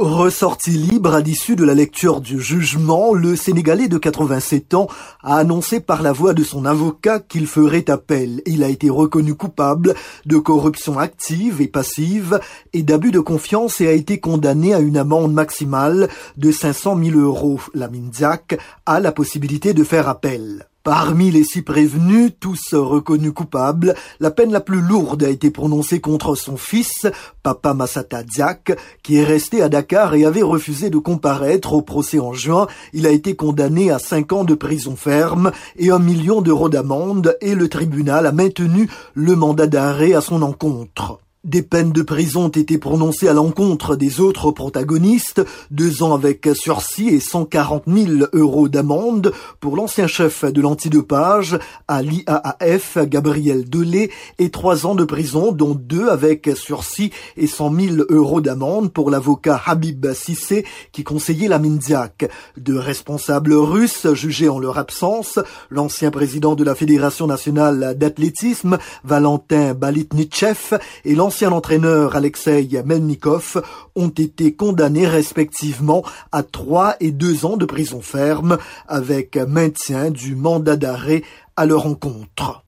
Ressorti libre à l'issue de la lecture du jugement, le Sénégalais de 87 ans a annoncé par la voix de son avocat qu'il ferait appel. Il a été reconnu coupable de corruption active et passive et d'abus de confiance et a été condamné à une amende maximale de 500 000 euros. La Mindiac a la possibilité de faire appel. Parmi les six prévenus, tous reconnus coupables, la peine la plus lourde a été prononcée contre son fils, Papa Massata Diak, qui est resté à Dakar et avait refusé de comparaître au procès en juin. Il a été condamné à cinq ans de prison ferme et un million d'euros d'amende et le tribunal a maintenu le mandat d'arrêt à son encontre. Des peines de prison ont été prononcées à l'encontre des autres protagonistes, deux ans avec sursis et 140 000 euros d'amende pour l'ancien chef de l'antidopage à l'IAAF, Gabriel Delay, et trois ans de prison, dont deux avec sursis et 100 000 euros d'amende pour l'avocat Habib Sissé qui conseillait la Mindiak. Deux responsables russes jugés en leur absence, l'ancien président de la Fédération nationale d'athlétisme, Valentin Balitnichev, et l'ancien entraîneur Alexei Melnikov ont été condamnés respectivement à trois et deux ans de prison ferme avec maintien du mandat d'arrêt à leur encontre.